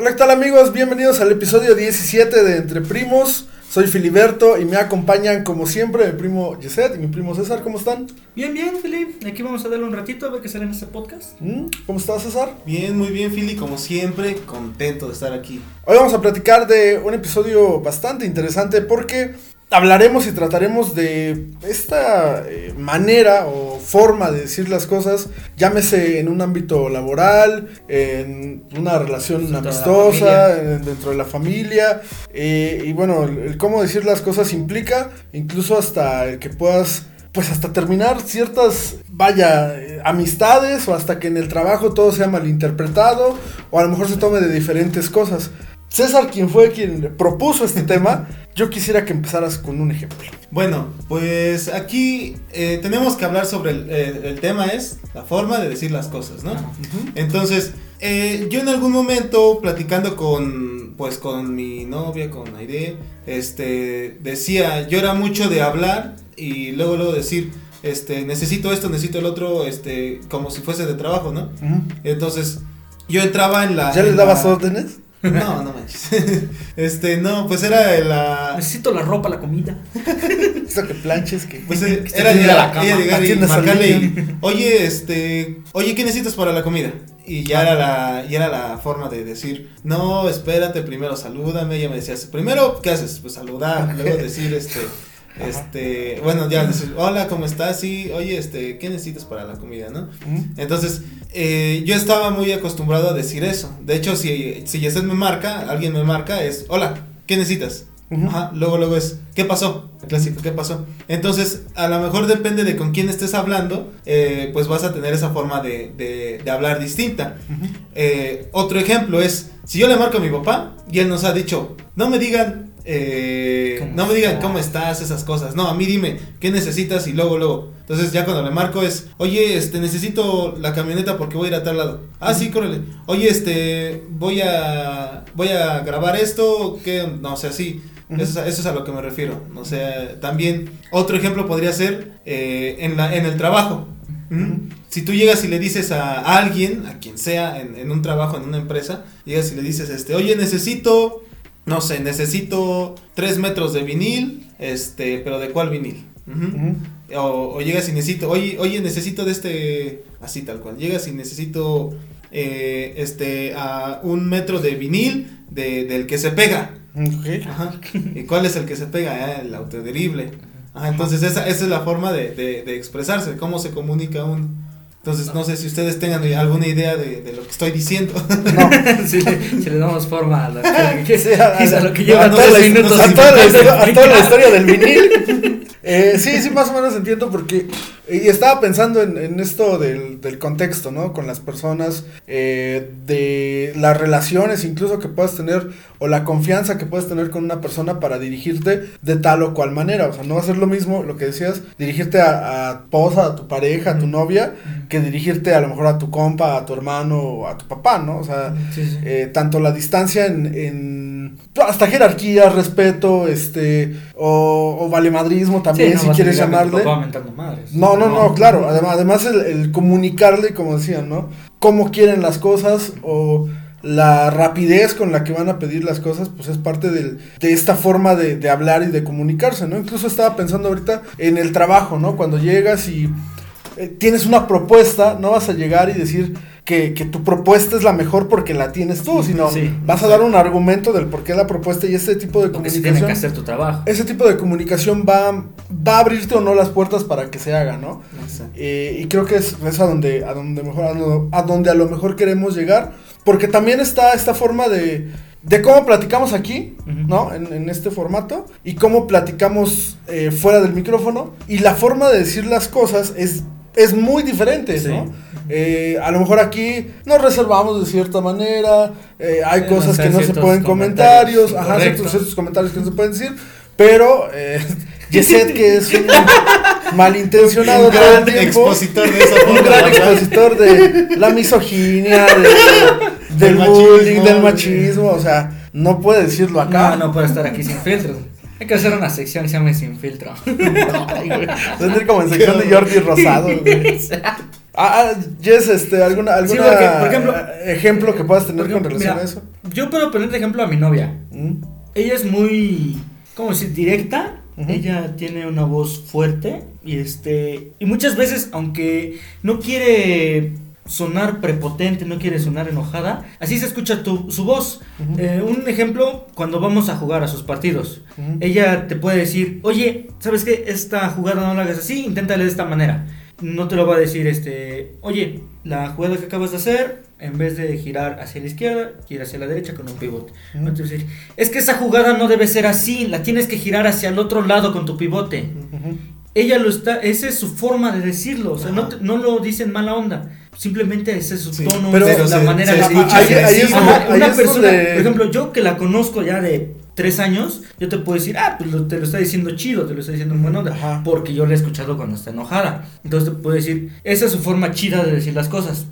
Hola, ¿qué tal amigos? Bienvenidos al episodio 17 de Entre Primos. Soy Filiberto y me acompañan como siempre mi primo Yeset y mi primo César. ¿Cómo están? Bien, bien, Fili. Aquí vamos a darle un ratito a ver qué sale en este podcast. ¿Mm? ¿Cómo estás, César? Bien, muy bien, Fili, como siempre, contento de estar aquí. Hoy vamos a platicar de un episodio bastante interesante porque hablaremos y trataremos de esta eh, manera o forma de decir las cosas, llámese en un ámbito laboral, en una relación Dentro de la amistosa, en- dentro de la familia, eh, y bueno, el, el cómo decir las cosas implica incluso hasta el que puedas, pues hasta terminar ciertas, vaya, eh, amistades o hasta que en el trabajo todo sea malinterpretado o a lo mejor se tome de diferentes cosas. César, quien fue quien propuso este tema, yo quisiera que empezaras con un ejemplo. Bueno, pues aquí eh, tenemos que hablar sobre el, eh, el tema es la forma de decir las cosas, ¿no? Ajá. Entonces, eh, yo en algún momento platicando con, pues con mi novia, con Aide, este, decía, yo era mucho de hablar y luego luego decir, este, necesito esto, necesito el otro, este, como si fuese de trabajo, ¿no? Entonces, yo entraba en la... ¿Ya les dabas la- órdenes? No, no manches. este, no, pues era la... Necesito la ropa, la comida. Esto que planches, que... Pues eh, Que era tire a llegar, la cama, ella llegar y atiendas al marcarle niño. y, oye, este, oye, ¿qué necesitas para la comida? Y ya era la, y era la forma de decir, no, espérate, primero salúdame. Ella me decía, primero, ¿qué haces? Pues saludar, luego decir, este, este, bueno, ya decir, hola, ¿cómo estás? Sí, oye, este, ¿qué necesitas para la comida, no? ¿Mm? Entonces, eh, yo estaba muy acostumbrado a decir eso. De hecho, si, si Yesed me marca, alguien me marca, es, hola, ¿qué necesitas? Ajá, luego, luego es, ¿qué pasó? El clásico, ¿qué pasó? Entonces, a lo mejor depende de con quién estés hablando, eh, pues vas a tener esa forma de, de- de hablar distinta. Eh, otro ejemplo es, si yo le marco a mi papá y él nos ha dicho, no me digan, eh, ¿Cómo no me digan cómo estás, esas cosas. No, a mí dime, ¿qué necesitas? Y luego, luego. Entonces ya cuando le marco es, oye, este, necesito la camioneta porque voy a ir a tal lado. Ah, sí, córrele. Oye, este, voy a, voy a grabar esto, que, no sé, así. Ujú. Eso, es a- eso es a lo que me refiero. O sea, también otro ejemplo podría ser eh, en, la, en el trabajo. ¿Mm? Si tú llegas y le dices a alguien, a quien sea, en, en un trabajo, en una empresa, llegas y le dices, este, oye, necesito, no sé, necesito tres metros de vinil, este, pero ¿de cuál vinil? O, o llegas y necesito, oye, oye, necesito de este, así tal cual, llegas y necesito, eh, este, a un metro de vinil de, del que se pega. Ajá. ¿Y cuál es el que se pega? Ah, el autoderible. Ajá, entonces esa, esa es la forma de, de- de expresarse, cómo se comunica uno. Entonces no sé si ustedes tengan alguna idea de, de lo que estoy diciendo. No. si, le, si le damos forma a, la, que, Sí, a- lo que lleva no sé si- minutos. no sé a si toda, la me historia, explicar. a toda la historia del vinil. Eh, sí, sí, más o menos entiendo porque y estaba pensando en, en esto del, del contexto, ¿no? Con las personas, eh, de las relaciones incluso que puedas tener o la confianza que puedes tener con una persona para dirigirte de tal o cual manera. O sea, no va a ser lo mismo lo que decías, dirigirte a, a tu esposa, a tu pareja, a tu novia, que dirigirte a lo mejor a tu compa, a tu hermano o a tu papá, ¿no? O sea, Sí, sí. eh, tanto la distancia en, en- hasta jerarquía, respeto, este, o, o valemadrismo también, Sí, no si quieres llamarle. No, no, no, claro, además, además el, el comunicarle, como decían, ¿no? Cómo quieren las cosas o la rapidez con la que van a pedir las cosas, pues es parte del- de esta forma de, de hablar y de comunicarse, ¿no? Incluso estaba pensando ahorita en el trabajo, ¿no? Cuando llegas y eh, tienes una propuesta, no vas a llegar y decir que, que tu propuesta es la mejor porque la tienes tú, sino Sí. vas a dar un argumento del por qué la propuesta y ese tipo de se tiene que comunicación. hacer tu trabajo. Ese tipo de comunicación va, va a abrirte o no las puertas para que se haga, ¿no? Eh, y creo que es, es a donde a donde mejor a, donde a lo mejor queremos llegar porque también está esta forma de de cómo platicamos aquí no en, en este formato y cómo platicamos eh, fuera del micrófono y la forma de decir las cosas es es muy diferente Sí. no Eh, a lo mejor aquí nos reservamos de cierta manera eh, hay cosas que no se pueden comentarios comentarios ajá ciertos, comentarios que no se pueden decir pero eh, Yeset que es un malintencionado Un gran tiempo expositor de esa un forma gran expositor de la misoginia, de- del Del bullying, machismo. del machismo, o sea, no puede decirlo acá. No, no puede estar aquí sin filtros. Hay que hacer una sección que se llame Sin Filtro. Tendría como en sección de Jordi Rosado, güey. Ah, ah, Jess, este, alguna, Sí, alguna porque, por ejemplo, ejemplo que puedas tener por con ejemplo, relación mira, a eso. Yo puedo poner de ejemplo a mi novia. Mm, Ella es muy, ¿cómo decir? Directa. Ella tiene una voz fuerte y este y muchas veces, aunque no quiere sonar prepotente, no quiere sonar enojada, así se escucha tu, su voz. Eh, un ejemplo, cuando vamos a jugar a sus partidos, ella te puede decir, oye, ¿sabes qué? Esta jugada no la hagas así, inténtale de esta manera. No te lo va a decir, este, oye, la jugada que acabas de hacer, en vez de girar hacia la izquierda, gira hacia la derecha con un pivote. Ujú. No te va a decir, es que esa jugada no debe ser así, la tienes que girar hacia el otro lado con tu pivote. Ella lo está, esa es su forma de decirlo, o sea, no, te- no lo dice en mala onda, simplemente ese es su Sí, tono, pero la se- manera se de escucha Ajá, ahí una es persona, donde- por ejemplo, yo que la conozco ya de tres años, yo te puedo decir, ah, pues lo- te lo está diciendo chido, te lo está diciendo en buena onda, Ajá. porque yo la he escuchado cuando está enojada. Entonces te puedo decir, esa es su forma chida de decir las cosas.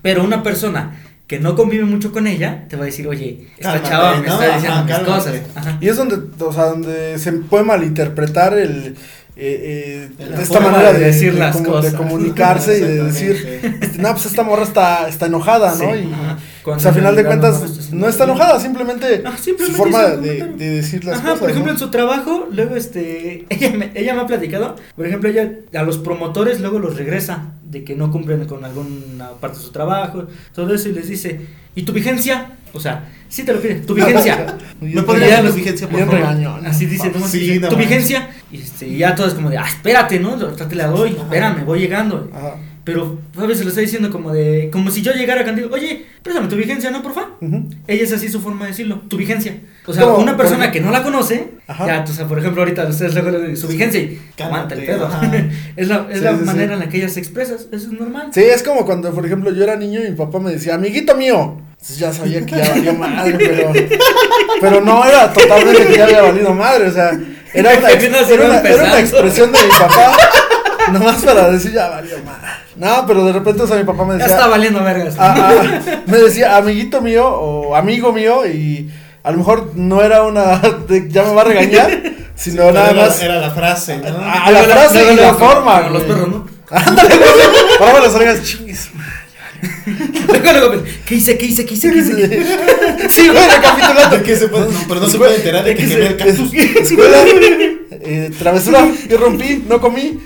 Pero una persona que no convive mucho con ella, te va a decir, oye, esta Cálmate, chava me ¿no? está diciendo mis cosas. Y es donde, o sea, donde se puede malinterpretar el, eh, eh, La esta manera de de, decir de las de comunicarse y de decir, este, no, pues esta morra está, está enojada, ¿no? Sí, y ajá. pues al final de cuentas no está no está enojada, simplemente Ah, su forma de, de decir las Ajá, cosas. por ejemplo, ¿no? en su trabajo, luego este, ella me, ella me ha platicado, por ejemplo, ella a los promotores luego los regresa de que no cumplen con alguna parte de su trabajo, todo eso y les dice, ¿y tu vigencia? O sea, sí te lo pide, tu vigencia. ¿Me Y podrías ya dar vigencia, por favor? regañón. Así dice, ¿no? Sí, no tu vigencia. Y este, y ya todo es como de, ah, espérate, ¿no? Ahorita te la doy, espérame, voy llegando. Ajá. Pero a veces lo está diciendo como de, como si yo llegara contigo, oye, préstame tu vigencia, ¿no, porfa? Ujú. Ella es así su forma de decirlo, tu vigencia. O sea, una persona que no la conoce, Ajá. ya, o sea, por ejemplo, ahorita ustedes le su vigencia y aguanta el Cálmate, pedo. es la, es Sí, la sí, manera sí. en la que ella se expresa, eso es normal. Sí, es como cuando, por ejemplo, yo era niño y mi papá me decía, amiguito mío. Entonces ya sabía que ya valía madre, pero, pero no era totalmente que ya había valido madre, o sea, era una, era era expresión de mi papá, nomás para decir ya valió madre. No, pero de repente, o sea, mi papá me Ya decía, está valiendo vergas. ah, me decía, amiguito mío o amigo mío, y a lo mejor no era una, de, ya me va a regañar, sino Pero nada era, más Era la frase, ¿no? a, a la frase y la forma. como los perros, ¿no? Ándale, güey. Ahora las orejas, chingues. Luego, ¿Qué hice? ¿Qué hice? ¿Qué hice? ¿Qué hice? Sí, güey, recapitulando. ¿De qué se puede? No, pero no se puede enterar de que ¿de qué quemé el cactus. Escuela, eh, travesura, que rompí, no comí.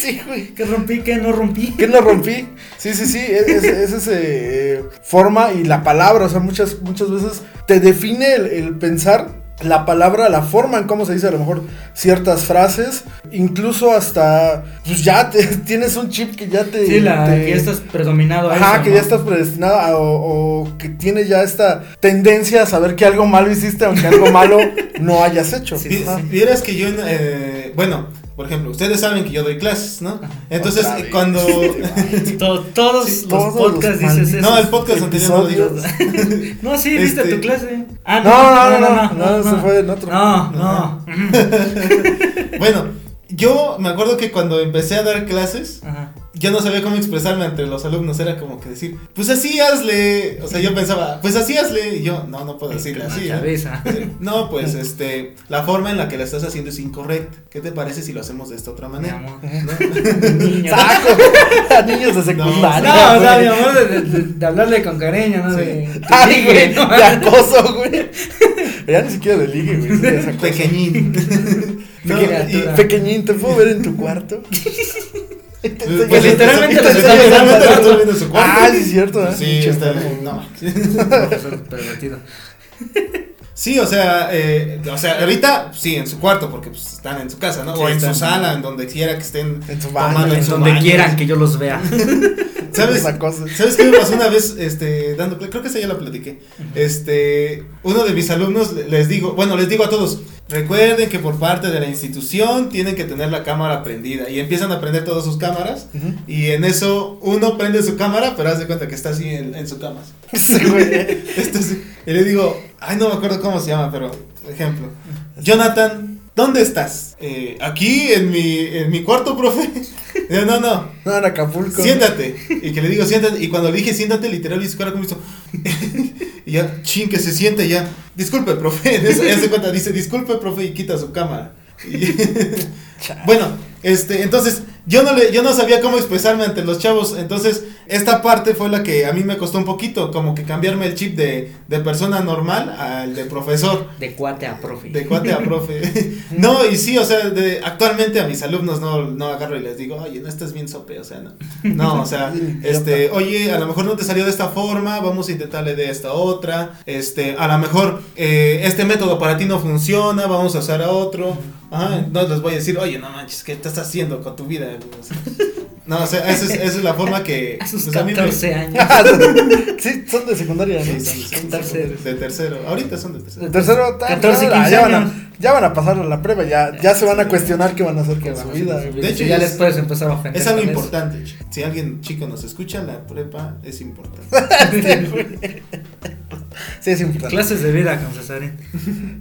Sí, güey. ¿Qué rompí? ¿Qué no rompí? ¿Qué no rompí? Sí, sí, sí, es, es, es eh, forma y la palabra, o sea, muchas, muchas veces te define el, el pensar la palabra, la forma en cómo se dice a lo mejor ciertas frases, incluso hasta, pues ya te, tienes un chip que ya te... Sí, la, te- que ya estás predominado a Ajá, eso, que ¿no? ya estás predestinado a- o, o que tienes ya esta tendencia a saber que algo malo hiciste, aunque algo malo no hayas hecho. Sí. Vieras que yo, eh, bueno, por ejemplo, ustedes saben que yo doy clases, ¿no? Entonces, cuando... To- todos Sí, los todos podcasts los dices eso. no, el podcast anterior no digo. No, sí, viste Este- tu clase. Ah, No, no, no, no, no, eso fue en otro. No, no. Bueno, yo me acuerdo que cuando empecé a dar clases, Ajá. Yo no sabía cómo expresarme entre los alumnos, era como que decir, pues así hazle, o sea, yo pensaba, pues así hazle, y yo, no, no puedo decirle así. La ¿no? cabeza. No, pues este, la forma en la que la estás haciendo es incorrecta. ¿Qué te parece si lo hacemos de esta otra Mi manera? amor. ¿No? Niño. Saco a niños de secundaria. No, o sea, güey. mi amor, de, de- de- de hablarle con cariño, ¿no? Sí. De, Ay, güey, ¿no? de acoso, güey. Ya ni siquiera de ligue, güey. Pequeñín. No, Pequeñín, ¿te puedo ver en tu cuarto? Pues literalmente lo lo está viendo en su lo cuarto. estoy viendo en su cuarto. Ah, sí, es cierto, ¿eh? Sí, está no. Pervertido. Sí, o sea, eh, o sea, ahorita sí en su cuarto porque pues están en su casa, ¿no? Sí, o en su sala, en donde quiera que estén En su baño, tomando en En su donde baño. quieran que yo los vea. ¿Sabes? Esa cosa. ¿Sabes qué me pasó una vez este dando creo que esa ya la platiqué. Este, uno de mis alumnos le- les digo, bueno, les digo a todos, recuerden que por parte de la institución tienen que tener la cámara prendida y empiezan a prender todas sus cámaras y en eso uno prende su cámara, pero haz de cuenta que está así en, en su cama. Sí. Este. Y le digo, ay, no me acuerdo cómo se llama, pero, ejemplo, Jonathan, ¿dónde estás? "Eh, aquí en mi, en mi cuarto, profe. Yo, no, no, No, en Acapulco. siéntate. Y que le digo, siéntate. Y cuando le dije, siéntate, literal, y su cara como hizo. y ya, chin, que se siente ya. Disculpe, profe. En eso ya se cuenta, dice, disculpe, profe, y quita su cámara. Y- bueno, este, entonces, yo no le, yo no sabía cómo expresarme ante los chavos, entonces esta parte fue la que a mí me costó un poquito, como que cambiarme el chip de, de persona normal al de profesor. De cuate a profe. De cuate a profe. no, y sí, o sea, de, actualmente a mis alumnos no, no agarro y les digo, oye, no estás bien sope, o sea, no. No, o sea, este, oye, a lo mejor no te salió de esta forma, vamos a intentarle de esta otra, este, a lo mejor eh, este método para ti no funciona, vamos a usar a otro. Ajá, no les voy a decir, oye, no manches, ¿qué estás haciendo con tu vida? No, o sea, esa es, esa es la forma que... A sus pues, a mí me- 14 años. sí, son de secundaria, ¿no? Sí, son- son- son Tercero. de tercero. Ahorita son de tercero. El tercero, ta- 14, ya, 15 ya van a, ya van a pasar a la prueba, ya, ya se van a cuestionar qué van a hacer Que con su vida. De hecho, ya es- les puedes empezar a ofender. Es algo importante. Si alguien chico nos escucha, la prepa es importante. Sí, es importante. Clases de vida con Cesarín.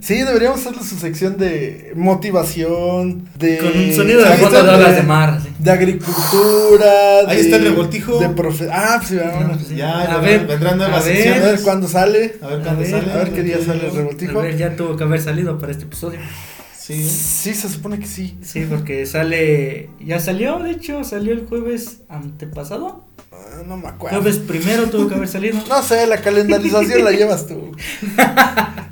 Sí, deberíamos hacerle su sección de motivación, de... Con un sonido de está, de mar. así. de agricultura. Ahí de- está el revoltijo. De profe ah, pues sí. No, pues sí. Ya, A vendrán- ver, vendrán nuevas a ver. A secciones. ver cuándo sale. A ver cuándo sale. A ver qué día sale el revoltijo. A ver, ya tuvo que haber salido para este episodio. Sí. Sí, se supone que sí. Sí, porque sale. Ya salió, de hecho, salió el jueves antepasado. Ah, no me acuerdo. Jueves primero tuvo que haber salido. No sé, la calendarización la llevas tú.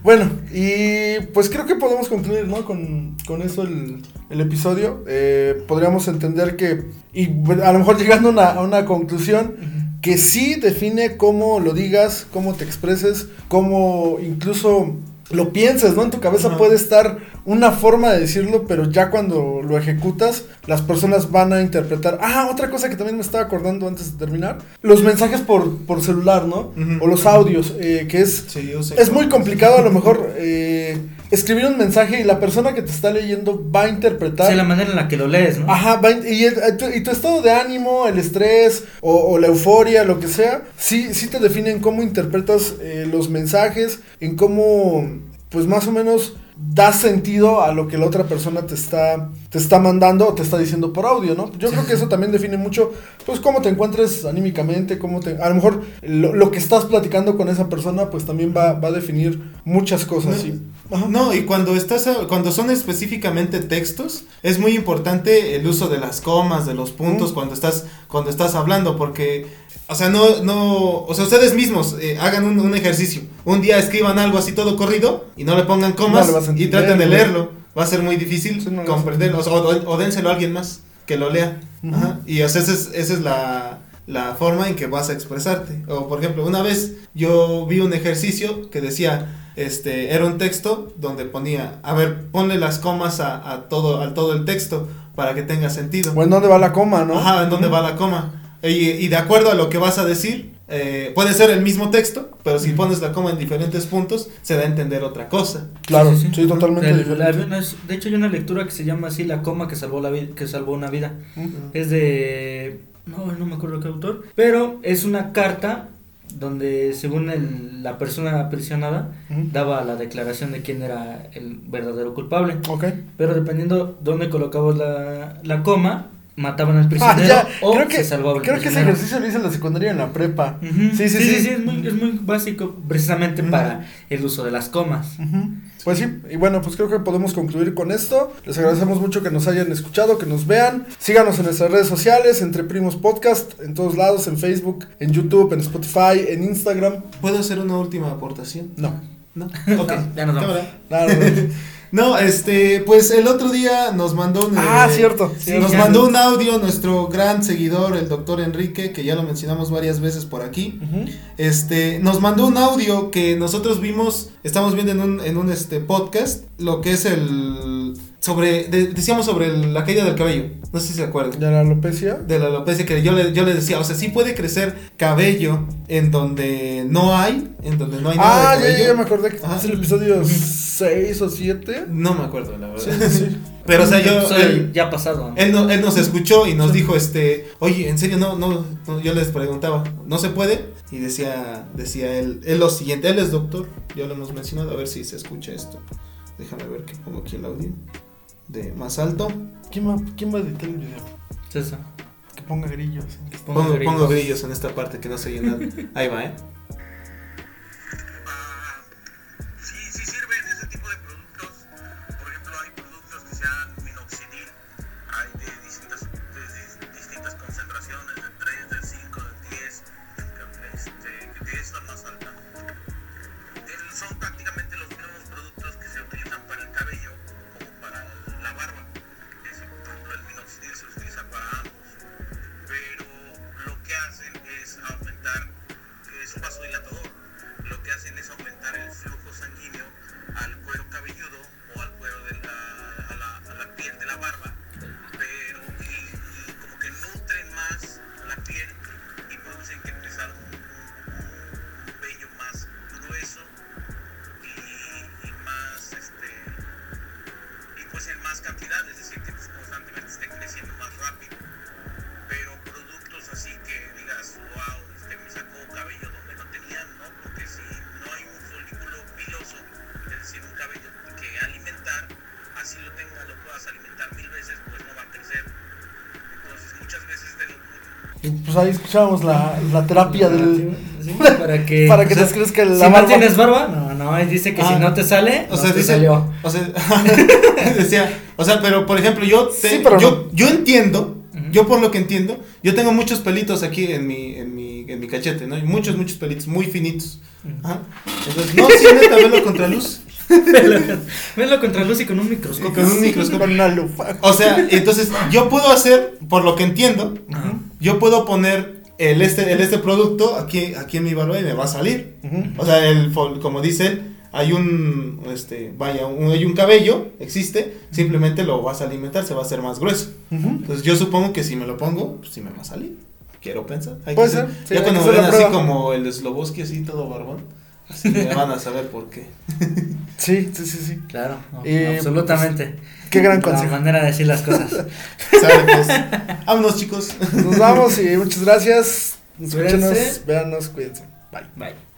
Bueno, y pues creo que podemos concluir, ¿no? Con, con eso el, el episodio. Eh, podríamos entender que, y a lo mejor llegando a una, a una conclusión, que sí define cómo lo digas, cómo te expreses, cómo incluso lo pienses, ¿no? En tu cabeza puede estar una forma de decirlo, pero ya cuando lo ejecutas, las personas van a interpretar. Ah, otra cosa que también me estaba acordando antes de terminar, los mensajes por, por celular, ¿no? O los audios, eh, que es Sí, yo sé. es muy complicado a lo mejor eh, escribir un mensaje y la persona que te está leyendo va a interpretar. Sí, la manera en la que lo lees, ¿no? Ajá, va in- y, el- tu, y tu estado de ánimo, el estrés o, o la euforia, lo que sea, sí, sí te define en cómo interpretas eh, los mensajes, en cómo, pues más o menos da sentido a lo que la otra persona te está, te está mandando o te está diciendo por audio, ¿no? Yo creo que eso también define mucho, pues cómo te encuentres anímicamente, cómo te, a lo mejor lo, lo que estás platicando con esa persona, pues también va, va a definir muchas cosas, No, sí. Ajá. No, y cuando estás a- cuando son específicamente textos, es muy importante el uso de las comas, de los puntos Mm. cuando estás cuando estás hablando porque o sea, no no, o sea, ustedes mismos eh, hagan un, un ejercicio. Un día escriban algo así todo corrido y no le pongan comas No y traten de leerlo. Va a ser muy difícil Sí, no comprenderlo, o, o- o dénselo a alguien más que lo lea. Ajá. Y o sea, esa es, esa es la, la forma en que vas a expresarte. O por ejemplo, una vez yo vi un ejercicio que decía, este, era un texto donde ponía, a ver, ponle las comas a, a todo, a todo el texto para que tenga sentido. O en dónde va la coma, ¿no? Ajá, en dónde va la coma. Y, y de acuerdo a lo que vas a decir, eh, puede ser el mismo texto, pero si pones la coma en diferentes puntos, se da a entender otra cosa. Claro, sí, totalmente El- diferente. la- de hecho, hay una lectura que se llama así La coma que salvó, la que salvó una vida. Es de. No, no me acuerdo qué autor. Pero es una carta donde, según el- la persona aprisionada, daba la declaración de quién era el verdadero culpable. Ok. Pero dependiendo dónde colocabas la, la coma, mataban al Ah, prisionero o creo que, se salvaba el creo que ese ejercicio lo hice en la secundaria en la prepa. Ujú. Sí, sí, sí, sí. es, muy, es muy básico precisamente para el uso de las comas. Pues sí, y bueno, pues creo que podemos concluir con esto. Les agradecemos mucho que nos hayan escuchado, que nos vean. Síganos en nuestras redes sociales, Entre Primos Podcast, en todos lados, en Facebook, en YouTube, en Spotify, en Instagram. ¿Puedo hacer una última aportación? No, No. Ok. Ya nos vamos. No. No, este, pues el otro día nos mandó un... Ah, eh, cierto. sí, nos mandó un audio nuestro gran seguidor, el doctor Enrique, que ya lo mencionamos varias veces por aquí. Este, nos mandó un audio que nosotros vimos, estamos viendo en un, en un este, podcast, lo que es el... Sobre, de- decíamos sobre el- la caída del cabello, no sé si se acuerdan. ¿De la alopecia? De la alopecia que yo le, yo le decía, o sea, sí puede crecer cabello en donde no hay, en donde no hay nada Ah, de ya, cabello. ya, ya me acordé que es el episodio 6 o 7. No me acuerdo, la verdad. Sí, sí, sí. Pero, o sea, yo... Soy él- ya pasado. Él, no- él nos escuchó y nos dijo, este, oye, en serio, no, no, no", yo les preguntaba, ¿no se puede? Y decía, decía él, él lo siguiente, él es doctor, ya lo hemos mencionado, a ver si se escucha esto. Déjame ver que pongo aquí el audio de más alto. ¿Quién va, ¿Quién va a editar el video? César, Que ponga grillos. que ponga Pongo, grillos. pongo grillos en esta parte que no se oye nada. Ahí va, ¿eh? Pues ahí escuchábamos la, la terapia del... Sí, para que, Para que o sea, te crezca la si no barba. tienes barba, no, no, él dice que Ah. si no te sale, O no sea, te dice, salió. o sea, decía, o sea, pero por ejemplo, yo te- Sí, pero yo, yo entiendo, yo por lo que entiendo, yo tengo muchos pelitos aquí en mi en mi en mi cachete, ¿no? Y muchos muchos pelitos muy finitos. Ajá. Entonces, no sí neta verlo contra velo contra luz y con un microscopio. con un microscopio. Con una lupa. O sea, entonces yo puedo hacer, por lo que entiendo, yo puedo poner el este el este producto aquí aquí en mi barba y me va a salir. O sea, el como dice él, hay un este, vaya, un, hay un cabello, existe, simplemente lo vas a alimentar, se va a hacer más grueso. Entonces yo supongo que si me lo pongo, pues sí me va a salir. Quiero pensar. Hay Puede que ser, sí, ya hay cuando ven así como el Sloboski así todo barbón, así me van a saber por qué. Sí, sí, sí, sí. Claro, no, Eh, absolutamente. Qué gran La consejo. manera de decir las cosas. ¿Sabe? Pues, vámonos chicos. Nos vamos y muchas gracias. Escúchenos, Cuídense. véanos, cuídense. Bye. Bye.